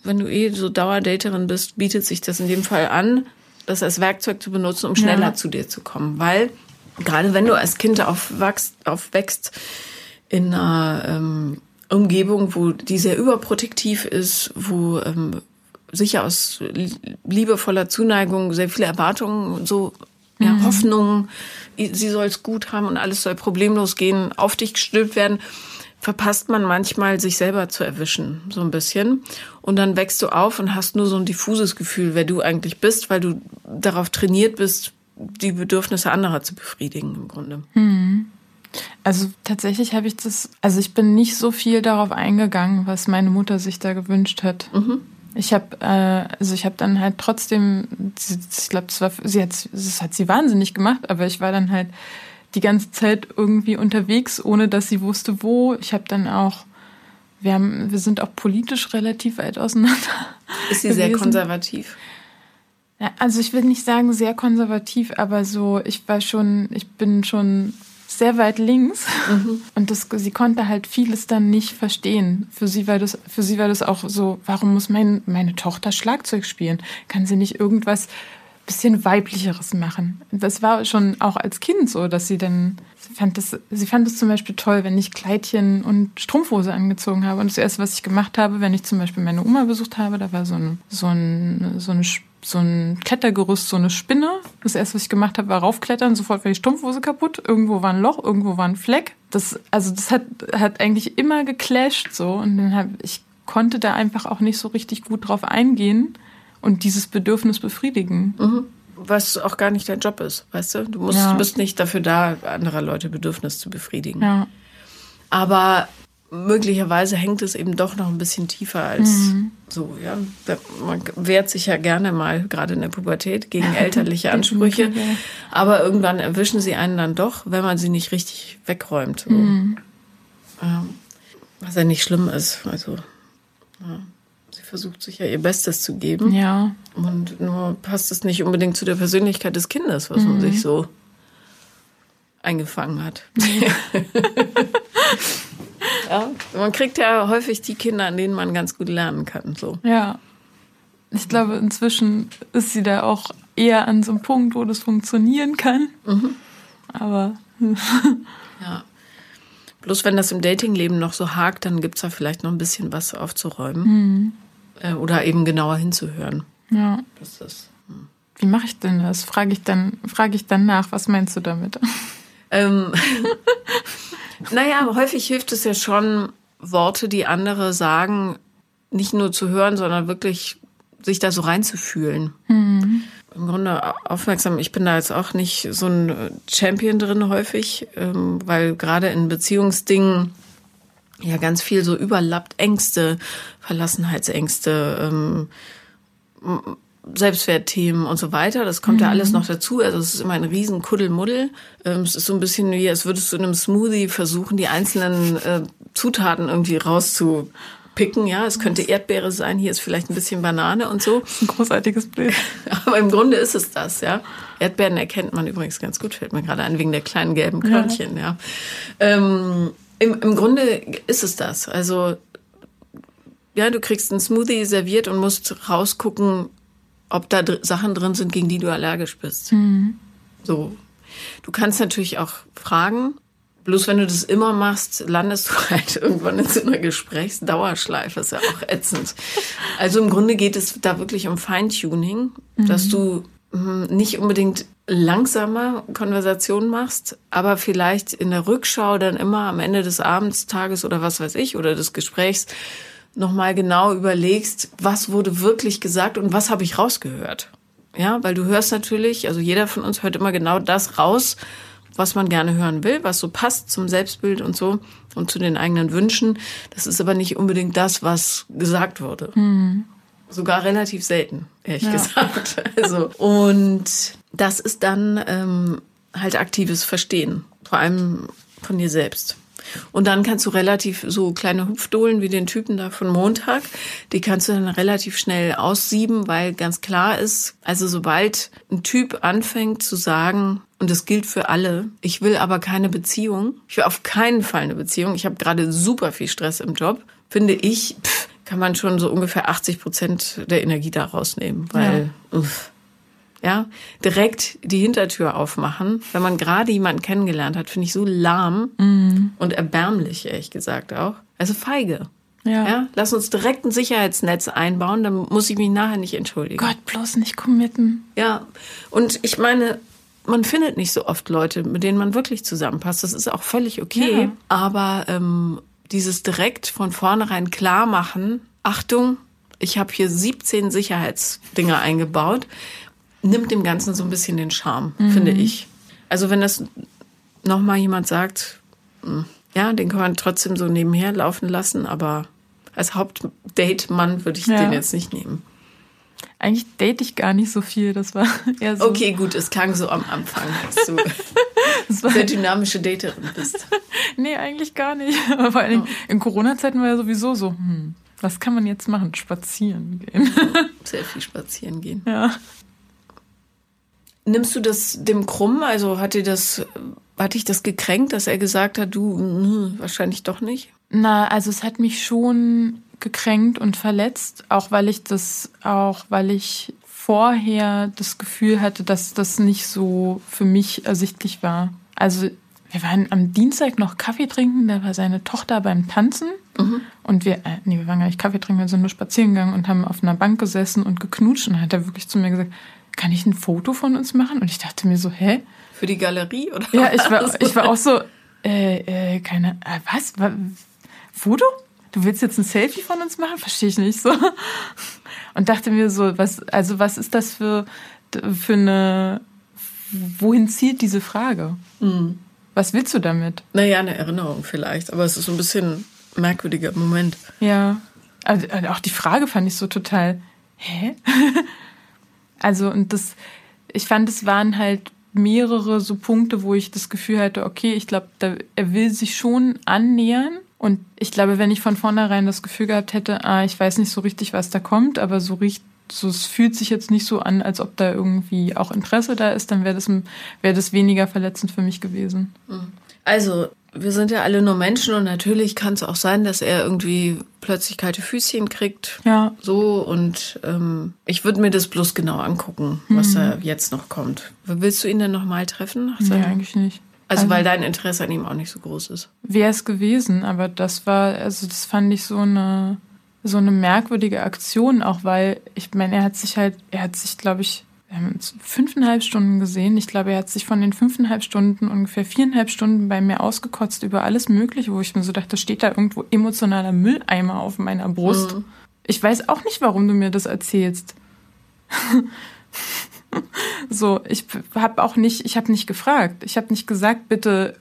wenn du eh so Dauerdaterin bist, bietet sich das in dem Fall an, das als Werkzeug zu benutzen, um schneller ja. zu dir zu kommen. Weil gerade wenn du als Kind aufwachst, aufwächst in einer ähm, Umgebung, wo die sehr überprotektiv ist, wo ähm, sicher aus liebevoller Zuneigung sehr viele Erwartungen so ja, mhm. Hoffnung, sie soll es gut haben und alles soll problemlos gehen, auf dich gestülpt werden, verpasst man manchmal, sich selber zu erwischen, so ein bisschen. Und dann wächst du auf und hast nur so ein diffuses Gefühl, wer du eigentlich bist, weil du darauf trainiert bist, die Bedürfnisse anderer zu befriedigen im Grunde. Mhm. Also tatsächlich habe ich das, also ich bin nicht so viel darauf eingegangen, was meine Mutter sich da gewünscht hat. Mhm. Ich habe, äh, also ich habe dann halt trotzdem, ich glaube, das war, sie hat, das hat sie wahnsinnig gemacht, aber ich war dann halt die ganze Zeit irgendwie unterwegs, ohne dass sie wusste, wo. Ich habe dann auch, wir haben, wir sind auch politisch relativ weit auseinander. Ist sie gewesen. sehr konservativ? Ja, also ich will nicht sagen sehr konservativ, aber so, ich war schon, ich bin schon sehr weit links mhm. und das, sie konnte halt vieles dann nicht verstehen. Für sie war das, für sie war das auch so, warum muss mein, meine Tochter Schlagzeug spielen? Kann sie nicht irgendwas bisschen weiblicheres machen? Das war schon auch als Kind so, dass sie dann, sie fand das, sie fand es zum Beispiel toll, wenn ich Kleidchen und Strumpfhose angezogen habe. Und das erste, was ich gemacht habe, wenn ich zum Beispiel meine Oma besucht habe, da war so ein, so ein, so eine so ein Klettergerüst, so eine Spinne. Das erste, was ich gemacht habe, war raufklettern. Sofort war die Strumpfhose kaputt. Irgendwo war ein Loch, irgendwo war ein Fleck. Das, also das hat, hat eigentlich immer geclasht so. Und dann hab, ich konnte da einfach auch nicht so richtig gut drauf eingehen und dieses Bedürfnis befriedigen. Mhm. Was auch gar nicht dein Job ist, weißt du? Du, musst, ja. bist nicht dafür da, anderer Leute Bedürfnis zu befriedigen. Ja. Aber möglicherweise hängt es eben doch noch ein bisschen tiefer als mhm. so, ja. Man wehrt sich ja gerne mal, gerade in der Pubertät, gegen elterliche Ansprüche. aber irgendwann erwischen sie einen dann doch, wenn man sie nicht richtig wegräumt. So. Mhm. Ja. Was ja nicht schlimm ist. Also, ja. sie versucht sich ja ihr Bestes zu geben. Ja. Und nur passt es nicht unbedingt zu der Persönlichkeit des Kindes, was mhm. man sich so eingefangen hat. Ja, man kriegt ja häufig die Kinder, an denen man ganz gut lernen kann. So. Ja. Ich glaube, inzwischen ist sie da auch eher an so einem Punkt, wo das funktionieren kann. Mhm. Aber. ja. Bloß wenn das im Datingleben noch so hakt, dann gibt es da vielleicht noch ein bisschen was aufzuräumen. Mhm. Äh, oder eben genauer hinzuhören. Ja. Das ist, hm. Wie mache ich denn das? Frage ich dann, frage ich dann nach, was meinst du damit? Ähm, naja, häufig hilft es ja schon, Worte, die andere sagen, nicht nur zu hören, sondern wirklich sich da so reinzufühlen. Mhm. Im Grunde aufmerksam. Ich bin da jetzt auch nicht so ein Champion drin häufig, ähm, weil gerade in Beziehungsdingen ja ganz viel so überlappt Ängste, Verlassenheitsängste, ähm, Selbstwertthemen und so weiter. Das kommt mhm. ja alles noch dazu. Also es ist immer ein riesen Kuddelmuddel. Ähm, es ist so ein bisschen wie, als würdest du in einem Smoothie versuchen, die einzelnen äh, Zutaten irgendwie rauszupicken. Ja, es könnte Erdbeere sein, hier ist vielleicht ein bisschen Banane und so. Ein großartiges Bild. Aber im Grunde ist es das, ja. Erdbeeren erkennt man übrigens ganz gut, fällt mir gerade ein, wegen der kleinen gelben Körnchen, ja. ja. Ähm, im, Im Grunde ist es das. Also ja, du kriegst einen Smoothie serviert und musst rausgucken, ob da dr Sachen drin sind, gegen die du allergisch bist. Mhm. So. Du kannst natürlich auch fragen. Bloß wenn du das immer machst, landest du halt irgendwann in so einer Gesprächsdauerschleife. Ist ja auch ätzend. Also im Grunde geht es da wirklich um Feintuning, mhm. dass du hm, nicht unbedingt langsamer Konversationen machst, aber vielleicht in der Rückschau dann immer am Ende des Abends, Tages oder was weiß ich, oder des Gesprächs nochmal genau überlegst, was wurde wirklich gesagt und was habe ich rausgehört. Ja, weil du hörst natürlich, also jeder von uns hört immer genau das raus, was man gerne hören will, was so passt zum Selbstbild und so und zu den eigenen Wünschen. Das ist aber nicht unbedingt das, was gesagt wurde. Mhm. Sogar relativ selten, ehrlich ja. gesagt. Also, und das ist dann ähm, halt aktives Verstehen, vor allem von dir selbst. Und dann kannst du relativ so kleine Hüpfdohlen wie den Typen da von Montag, die kannst du dann relativ schnell aussieben, weil ganz klar ist, also sobald ein Typ anfängt zu sagen, und das gilt für alle, ich will aber keine Beziehung, ich will auf keinen Fall eine Beziehung, ich habe gerade super viel Stress im Job, finde ich, pff, kann man schon so ungefähr 80 Prozent der Energie da rausnehmen, weil, ja. uff ja, direkt die Hintertür aufmachen, wenn man gerade jemanden kennengelernt hat, finde ich so lahm mm. und erbärmlich, ehrlich gesagt auch. Also feige. Ja. ja. Lass uns direkt ein Sicherheitsnetz einbauen, dann muss ich mich nachher nicht entschuldigen. Gott, bloß nicht committen. Ja. Und ich meine, man findet nicht so oft Leute, mit denen man wirklich zusammenpasst. Das ist auch völlig okay. Ja. Aber ähm, dieses direkt von vornherein klar machen, Achtung, ich habe hier 17 Sicherheitsdinger eingebaut, nimmt dem Ganzen so ein bisschen den Charme, mhm. finde ich. Also wenn das nochmal jemand sagt, hm, ja, den kann man trotzdem so nebenher laufen lassen, aber als Hauptdate-Mann würde ich ja. den jetzt nicht nehmen. Eigentlich date ich gar nicht so viel. Das war eher so. Okay, gut, es klang so am Anfang, als du sehr dynamische Daterin bist. nee, eigentlich gar nicht. Aber vor allem in Corona-Zeiten war ja sowieso so, hm, was kann man jetzt machen? Spazieren gehen. sehr viel spazieren gehen. Ja. Nimmst du das dem krumm? Also hat dir das, hat dich das gekränkt, dass er gesagt hat, du mh, hm, wahrscheinlich doch nicht? Na, also es hat mich schon gekränkt und verletzt, auch weil ich das, auch weil ich vorher das Gefühl hatte, dass das nicht so für mich ersichtlich war. Also wir waren am Dienstag noch Kaffee trinken, da war seine Tochter beim Tanzen mhm. und wir, äh, nee, wir waren gar nicht Kaffee trinken, wir sind nur spazieren gegangen und haben auf einer Bank gesessen und geknutscht und dann hat er wirklich zu mir gesagt, kann ich ein Foto von uns machen? Und ich dachte mir so, hä? Für die Galerie oder Ja, ich war, ich war auch so, äh, äh, keine, äh, was? Foto? Du willst jetzt ein Selfie von uns machen? Verstehe ich nicht so. Und dachte mir so, was, also was ist das für, für eine, wohin zielt diese Frage? Mhm. Was willst du damit? Naja, eine Erinnerung vielleicht, aber es ist so ein bisschen ein merkwürdiger Moment. Ja. Also auch die Frage fand ich so total, hä? also, und das, ich fand, es waren halt mehrere so Punkte, wo ich das Gefühl hatte, okay, ich glaube, er will sich schon annähern, und ich glaube, wenn ich von vornherein das Gefühl gehabt hätte, ah, ich weiß nicht so richtig, was da kommt, aber so richtig, so, es fühlt sich jetzt nicht so an, als ob da irgendwie auch Interesse da ist, dann wäre das, wäre das weniger verletzend für mich gewesen. Also, wir sind ja alle nur Menschen und natürlich kann es auch sein, dass er irgendwie plötzlich kalte Füßchen kriegt. Ja. So und ähm, ich würde mir das bloß genau angucken, was mhm. da jetzt noch kommt. Willst du ihn denn nochmal treffen? Nee, eigentlich nicht. Also, also, weil dein Interesse an ihm auch nicht so groß ist. Wäre es gewesen, aber das war, also das fand ich so eine, so eine merkwürdige Aktion, auch weil, ich meine, er hat sich halt, er hat sich, glaube ich, wir haben uns fünfeinhalb Stunden gesehen. Ich glaube, er hat sich von den fünfeinhalb Stunden ungefähr viereinhalb Stunden bei mir ausgekotzt über alles Mögliche, wo ich mir so dachte, steht da irgendwo emotionaler Mülleimer auf meiner Brust. Mhm. Ich weiß auch nicht, warum du mir das erzählst. so, ich habe auch nicht, ich habe nicht gefragt. Ich habe nicht gesagt, bitte,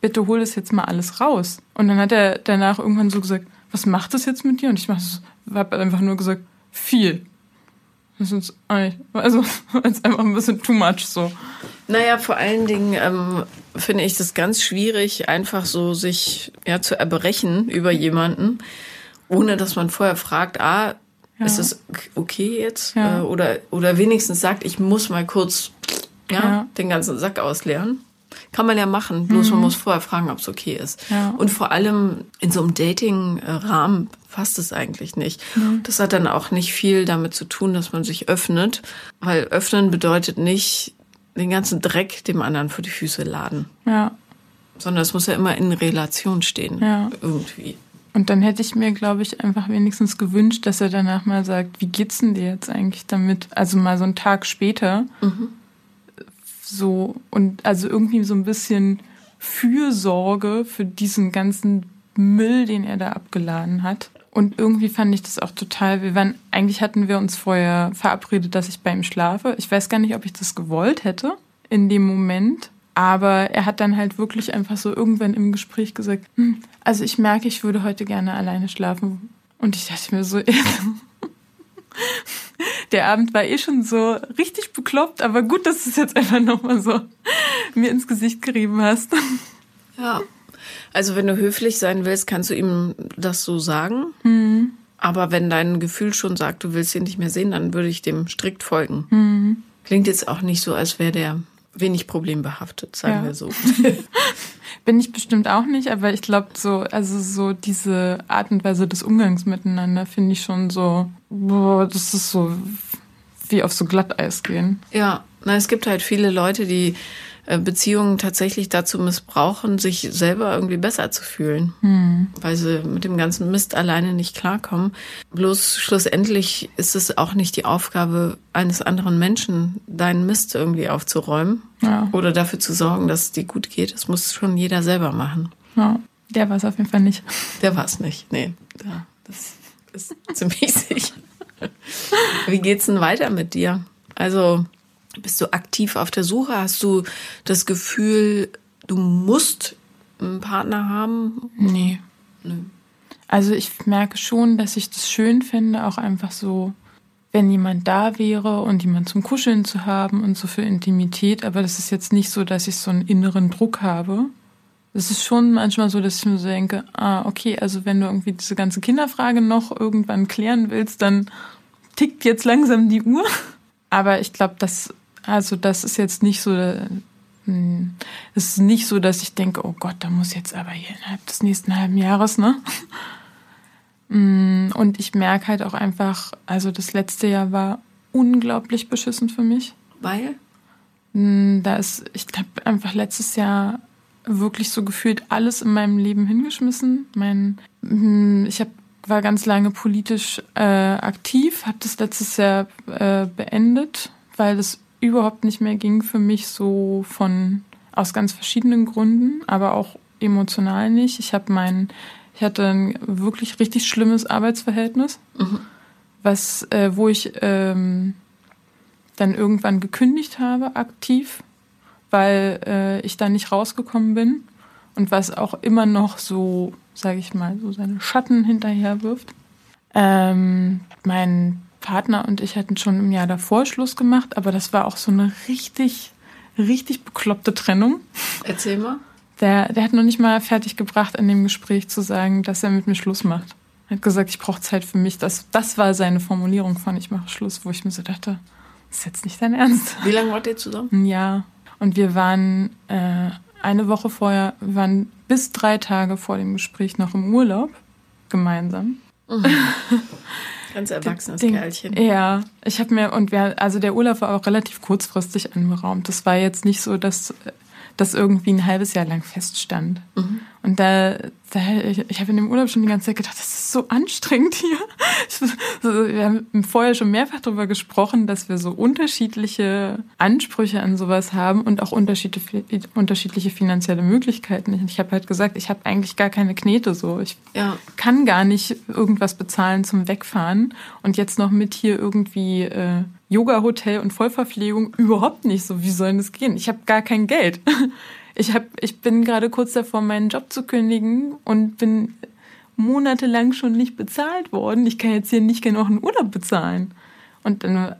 bitte hol das jetzt mal alles raus. Und dann hat er danach irgendwann so gesagt, was macht das jetzt mit dir? Und ich habe einfach nur gesagt, viel. Das ist also, ist einfach ein bisschen too much so. Naja, vor allen Dingen ähm, finde ich das ganz schwierig, einfach so sich ja, zu erbrechen über jemanden, ohne dass man vorher fragt, ah, ja. Ist es okay jetzt? Ja. Äh, oder, oder wenigstens sagt, ich muss mal kurz ja, ja. den ganzen Sack ausleeren. Kann man ja machen, bloß mhm. man muss vorher fragen, ob es okay ist. Und vor allem in so einem Dating-Rahmen passt es eigentlich nicht. Mhm. Das hat dann auch nicht viel damit zu tun, dass man sich öffnet, weil öffnen bedeutet nicht den ganzen Dreck dem anderen vor die Füße laden. Ja. Sondern es muss ja immer in Relation stehen. Ja. Irgendwie. Und dann hätte ich mir, glaube ich, einfach wenigstens gewünscht, dass er danach mal sagt, wie geht's denn dir jetzt eigentlich damit? Also mal so einen Tag später. Mhm. So, und also irgendwie so ein bisschen Fürsorge für diesen ganzen Müll, den er da abgeladen hat. Und irgendwie fand ich das auch total, wir waren, eigentlich hatten wir uns vorher verabredet, dass ich bei ihm schlafe. Ich weiß gar nicht, ob ich das gewollt hätte in dem Moment. Aber er hat dann halt wirklich einfach so irgendwann im Gespräch gesagt, hm, also ich merke, ich würde heute gerne alleine schlafen. Und ich dachte mir so, der Abend war eh schon so richtig bekloppt, aber gut, dass du es jetzt einfach nochmal so mir ins Gesicht gerieben hast. Ja, also wenn du höflich sein willst, kannst du ihm das so sagen. Mhm. Aber wenn dein Gefühl schon sagt, du willst ihn nicht mehr sehen, dann würde ich dem strikt folgen. Mhm. Klingt jetzt auch nicht so, als wäre der wenig problembehaftet, sagen ja. wir so. Bin ich bestimmt auch nicht, aber ich glaube so, also so diese Art und Weise des Umgangs miteinander finde ich schon so, boah, das ist so wie auf so Glatteis gehen. Ja, na, es gibt halt viele Leute, die Beziehungen tatsächlich dazu missbrauchen, sich selber irgendwie besser zu fühlen, hm. weil sie mit dem ganzen Mist alleine nicht klarkommen. Bloß schlussendlich ist es auch nicht die Aufgabe eines anderen Menschen, deinen Mist irgendwie aufzuräumen. Ja. Oder dafür zu sorgen, dass es dir gut geht, das muss schon jeder selber machen. Ja, der war es auf jeden Fall nicht. Der war es nicht. Nee, ja, das ist ziemlich sicher. Wie geht's denn weiter mit dir? Also, bist du aktiv auf der Suche? Hast du das Gefühl, du musst einen Partner haben? Nee. Nö. Also ich merke schon, dass ich das schön finde, auch einfach so, wenn jemand da wäre und jemand zum Kuscheln zu haben und so für Intimität. Aber das ist jetzt nicht so, dass ich so einen inneren Druck habe. Es ist schon manchmal so, dass ich mir so denke, ah, okay, also wenn du irgendwie diese ganze Kinderfrage noch irgendwann klären willst, dann tickt jetzt langsam die Uhr. Aber ich glaube, das, also das ist jetzt nicht so, hm, es ist nicht so, dass ich denke, oh Gott, da muss jetzt aber hier innerhalb des nächsten halben Jahres, ne? Hm, und ich merke halt auch einfach, also das letzte Jahr war unglaublich beschissen für mich. Weil? Hm, Da ist, ich habe einfach letztes Jahr wirklich so gefühlt alles in meinem Leben hingeschmissen. Mein, ich hab, war ganz lange politisch äh, aktiv, habe das letztes Jahr äh, beendet, weil es überhaupt nicht mehr ging für mich so von aus ganz verschiedenen Gründen, aber auch emotional nicht. Ich habe mein, ich hatte ein wirklich richtig schlimmes Arbeitsverhältnis, was, äh, wo ich ähm, dann irgendwann gekündigt habe, aktiv, weil äh, ich da nicht rausgekommen bin und was auch immer noch so, sage ich mal, so seine Schatten hinterher wirft. Ähm, mein Partner und ich hatten schon im Jahr davor Schluss gemacht, aber das war auch so eine richtig, richtig bekloppte Trennung. Erzähl mal. Der, der hat noch nicht mal fertig gebracht, in dem Gespräch zu sagen, dass er mit mir Schluss macht. Er hat gesagt, ich brauche Zeit für mich. Das, das war seine Formulierung von ich mache Schluss, wo ich mir so dachte, das ist jetzt nicht dein Ernst. Wie lange wart ihr zusammen? Ein Jahr. Und wir waren äh, eine Woche vorher, wir waren bis drei Tage vor dem Gespräch noch im Urlaub gemeinsam. Ganz erwachsenes Den- Kerlchen. Ja, ich habe mir und wir, also der Urlaub war auch relativ kurzfristig anberaumt. Das war jetzt nicht so, dass das irgendwie ein halbes Jahr lang feststand. Mhm. Und da, da ich, ich habe in dem Urlaub schon die ganze Zeit gedacht, das ist so anstrengend hier. Wir haben vorher schon mehrfach darüber gesprochen, dass wir so unterschiedliche Ansprüche an sowas haben und auch unterschiedliche, unterschiedliche finanzielle Möglichkeiten. Ich habe halt gesagt, ich habe eigentlich gar keine Knete so. Ich Ja. kann gar nicht irgendwas bezahlen zum Wegfahren und jetzt noch mit hier irgendwie äh, Yoga-Hotel und Vollverpflegung überhaupt nicht so. Wie soll das gehen? Ich habe gar kein Geld. Ich, hab, ich bin gerade kurz davor, meinen Job zu kündigen und bin monatelang schon nicht bezahlt worden. Ich kann jetzt hier nicht genug einen Urlaub bezahlen. Und dann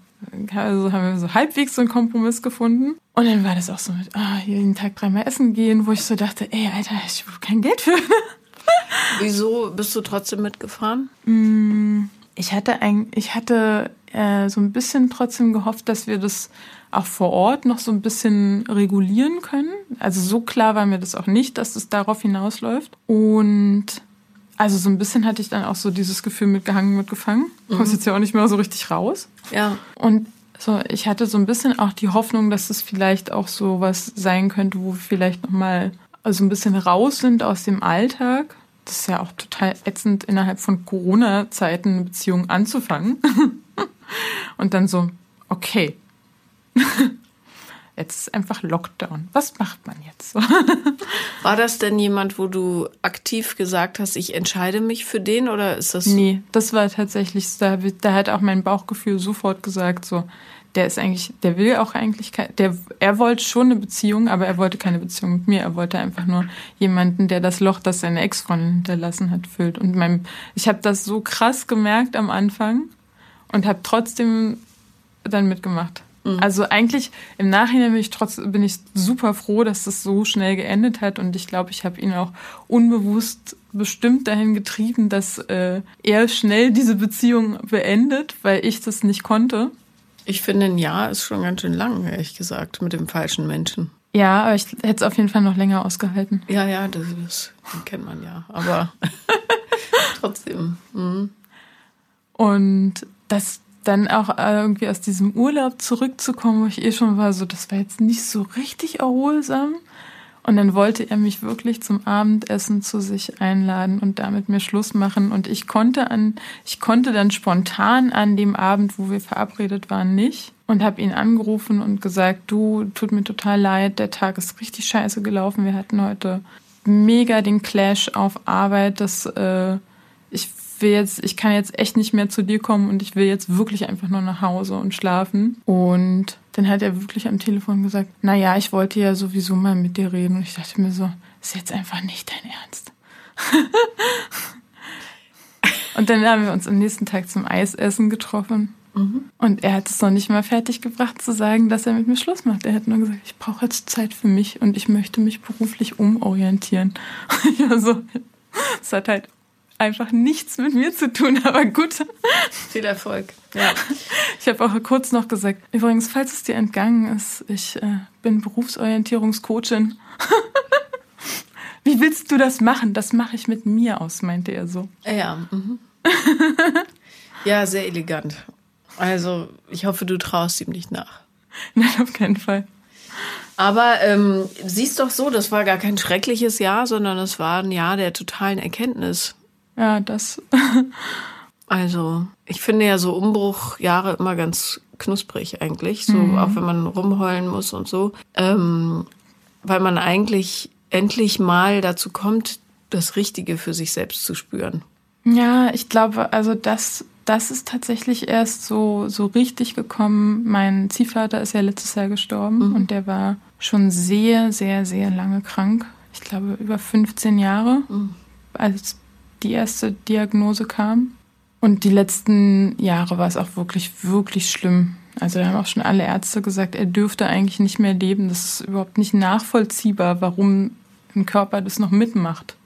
also haben wir so halbwegs so einen Kompromiss gefunden. Und dann war das auch so mit, ah, jeden Tag dreimal essen gehen, wo ich so dachte, ey, Alter, ich habe kein Geld für. Wieso bist du trotzdem mitgefahren? Ich hatte ein, ich hatte äh, so ein bisschen trotzdem gehofft, dass wir das auch vor Ort noch so ein bisschen regulieren können. Also so klar war mir das auch nicht, dass es darauf hinausläuft. Und also so ein bisschen hatte ich dann auch so dieses Gefühl mitgehangen, mitgefangen. Kommst jetzt ja auch nicht mehr so richtig raus. Ja. Und so, ich hatte so ein bisschen auch die Hoffnung, dass es vielleicht auch so was sein könnte, wo wir vielleicht nochmal so ein bisschen raus sind aus dem Alltag. Das ist ja auch total ätzend, innerhalb von Corona-Zeiten eine Beziehung anzufangen. Und dann so, okay. Jetzt ist einfach Lockdown. Was macht man jetzt? War das denn jemand, wo du aktiv gesagt hast, ich entscheide mich für den oder ist das Nee, das war tatsächlich, da, da hat auch mein Bauchgefühl sofort gesagt, so, der ist eigentlich, der will auch eigentlich, der, er wollte schon eine Beziehung, aber er wollte keine Beziehung mit mir. Er wollte einfach nur jemanden, der das Loch, das seine Ex-Freundin hinterlassen hat, füllt. Und mein, ich habe das so krass gemerkt am Anfang und habe trotzdem dann mitgemacht. Also eigentlich im Nachhinein bin ich trotz bin ich super froh, dass das so schnell geendet hat und ich glaube, ich habe ihn auch unbewusst bestimmt dahin getrieben, dass äh, er schnell diese Beziehung beendet, weil ich das nicht konnte. Ich finde, ein Jahr ist schon ganz schön lang, ehrlich gesagt, mit dem falschen Menschen. Ja, aber ich hätte es auf jeden Fall noch länger ausgehalten. Ja, ja, das, das kennt man ja. Aber trotzdem. Mhm. Und das dann auch irgendwie aus diesem Urlaub zurückzukommen, wo ich eh schon war, so, das war jetzt nicht so richtig erholsam. Und dann wollte er mich wirklich zum Abendessen zu sich einladen und damit mir Schluss machen. Und ich konnte an, ich konnte dann spontan an dem Abend, wo wir verabredet waren, nicht. Und habe ihn angerufen und gesagt, du, tut mir total leid, der Tag ist richtig scheiße gelaufen. Wir hatten heute mega den Clash auf Arbeit, dass äh, ich will jetzt, ich kann jetzt echt nicht mehr zu dir kommen und ich will jetzt wirklich einfach nur nach Hause und schlafen. Und dann hat er wirklich am Telefon gesagt, na ja, ich wollte ja sowieso mal mit dir reden. Und ich dachte mir so, ist jetzt einfach nicht dein Ernst. und dann haben wir uns am nächsten Tag zum Eisessen getroffen. Mhm. Und er hat es noch nicht mal fertig gebracht zu sagen, dass er mit mir Schluss macht. Er hat nur gesagt, ich brauche jetzt Zeit für mich und ich möchte mich beruflich umorientieren. war so, es hat halt einfach nichts mit mir zu tun, aber gut. Viel Erfolg. Ja. Ich habe auch kurz noch gesagt, übrigens, falls es dir entgangen ist, ich äh, bin Berufsorientierungscoachin. Wie willst du das machen? Das mache ich mit mir aus, meinte er so. Ja. Mhm. ja, sehr elegant. Also, ich hoffe, du traust ihm nicht nach. Nein, auf keinen Fall. Aber ähm, siehst doch so, das war gar kein schreckliches Jahr, sondern es war ein Jahr der totalen Erkenntnis. Ja, das. also, ich finde ja so Umbruchjahre immer ganz knusprig eigentlich, so mhm. auch wenn man rumheulen muss und so, ähm, weil man eigentlich endlich mal dazu kommt, das Richtige für sich selbst zu spüren. Ja, ich glaube, also das, das ist tatsächlich erst so, so richtig gekommen. Mein Ziehvater ist ja letztes Jahr gestorben mhm. und der war schon sehr, sehr, sehr lange krank. Ich glaube, über 15 Jahre. Mhm. Als die erste Diagnose kam. Und die letzten Jahre war es auch wirklich, wirklich schlimm. Also da haben auch schon alle Ärzte gesagt, er dürfte eigentlich nicht mehr leben. Das ist überhaupt nicht nachvollziehbar, warum ein Körper das noch mitmacht.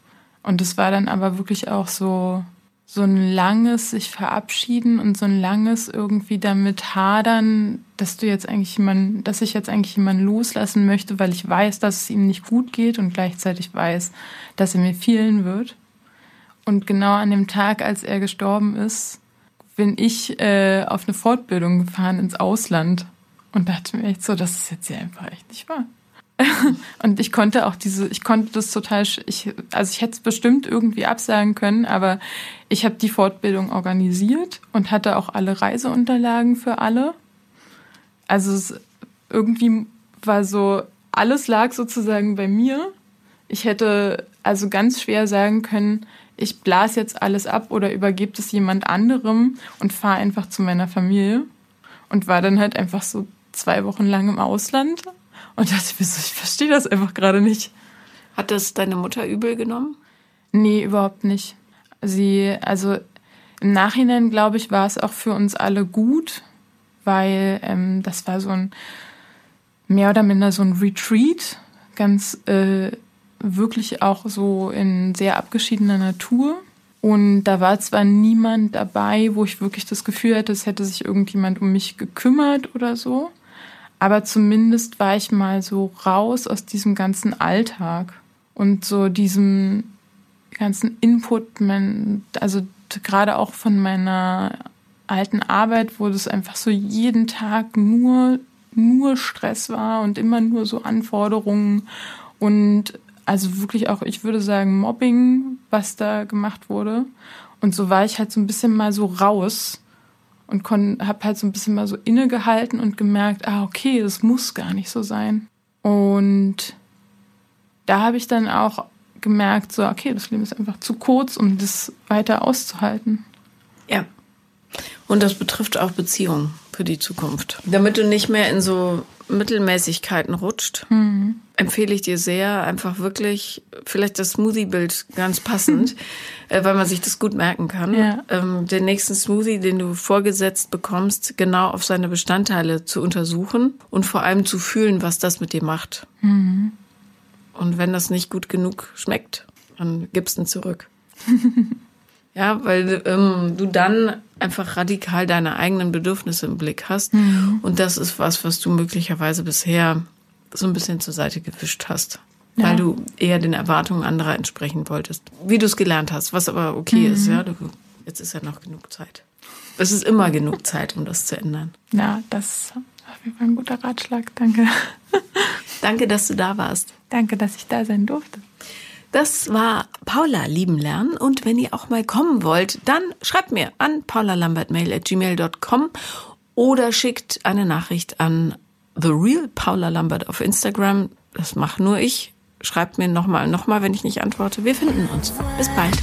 Und es war dann aber wirklich auch so, so ein langes sich verabschieden und so ein langes irgendwie damit hadern, dass du jetzt eigentlich jemanden, dass ich jetzt eigentlich jemanden loslassen möchte, weil ich weiß, dass es ihm nicht gut geht und gleichzeitig weiß, dass er mir fehlen wird. Und genau an dem Tag, als er gestorben ist, bin ich äh, auf eine Fortbildung gefahren ins Ausland und dachte mir echt so, das ist jetzt ja einfach echt nicht wahr. und ich konnte auch diese, ich konnte das total, ich, also ich hätte es bestimmt irgendwie absagen können, aber ich habe die Fortbildung organisiert und hatte auch alle Reiseunterlagen für alle. Also es irgendwie war so, alles lag sozusagen bei mir. Ich hätte also ganz schwer sagen können, ich blase jetzt alles ab oder übergebe es jemand anderem und fahre einfach zu meiner Familie. Und war dann halt einfach so zwei Wochen lang im Ausland und dachte mir so, ich verstehe das einfach gerade nicht. Hat das deine Mutter übel genommen? Nee, überhaupt nicht. Sie, also im Nachhinein, glaube ich, war es auch für uns alle gut, weil ähm, das war so ein mehr oder minder so ein Retreat, ganz äh, wirklich auch so in sehr abgeschiedener Natur. Und da war zwar niemand dabei, wo ich wirklich das Gefühl hatte, es hätte sich irgendjemand um mich gekümmert oder so. Aber zumindest war ich mal so raus aus diesem ganzen Alltag und so diesem ganzen Input, also gerade auch von meiner alten Arbeit, wo das einfach so jeden Tag nur, nur Stress war und immer nur so Anforderungen und also wirklich auch, ich würde sagen, Mobbing, was da gemacht wurde. Und so war ich halt so ein bisschen mal so raus und habe halt so ein bisschen mal so innegehalten und gemerkt, ah, okay, das muss gar nicht so sein. Und da habe ich dann auch gemerkt, so, okay, das Leben ist einfach zu kurz, um das weiter auszuhalten. Ja. Und das betrifft auch Beziehungen für die Zukunft. Damit du nicht mehr in so Mittelmäßigkeiten rutscht, mhm. empfehle ich dir sehr, einfach wirklich, vielleicht das Smoothie-Bild ganz passend, äh, weil man sich das gut merken kann, ja. ähm, den nächsten Smoothie, den du vorgesetzt bekommst, genau auf seine Bestandteile zu untersuchen und vor allem zu fühlen, was das mit dir macht. Mhm. Und wenn das nicht gut genug schmeckt, dann gibst du ihn zurück. Ja, weil ähm, du dann einfach radikal deine eigenen Bedürfnisse im Blick hast. Mhm. Und das ist was, was du möglicherweise bisher so ein bisschen zur Seite gewischt hast. Ja. Weil du eher den Erwartungen anderer entsprechen wolltest. Wie du es gelernt hast, was aber okay mhm. ist, ja. Du, jetzt ist ja noch genug Zeit. Es ist immer genug Zeit, um das zu ändern. Ja, das auf jeden Fall ein guter Ratschlag. Danke. Danke, dass du da warst. Danke, dass ich da sein durfte. Das war Paula lieben lernen und wenn ihr auch mal kommen wollt, dann schreibt mir an paulalambertmail@gmail.com oder schickt eine Nachricht an The Real Paula Lambert auf Instagram. Das mache nur ich. Schreibt mir nochmal, nochmal, wenn ich nicht antworte. Wir finden uns. Bis bald.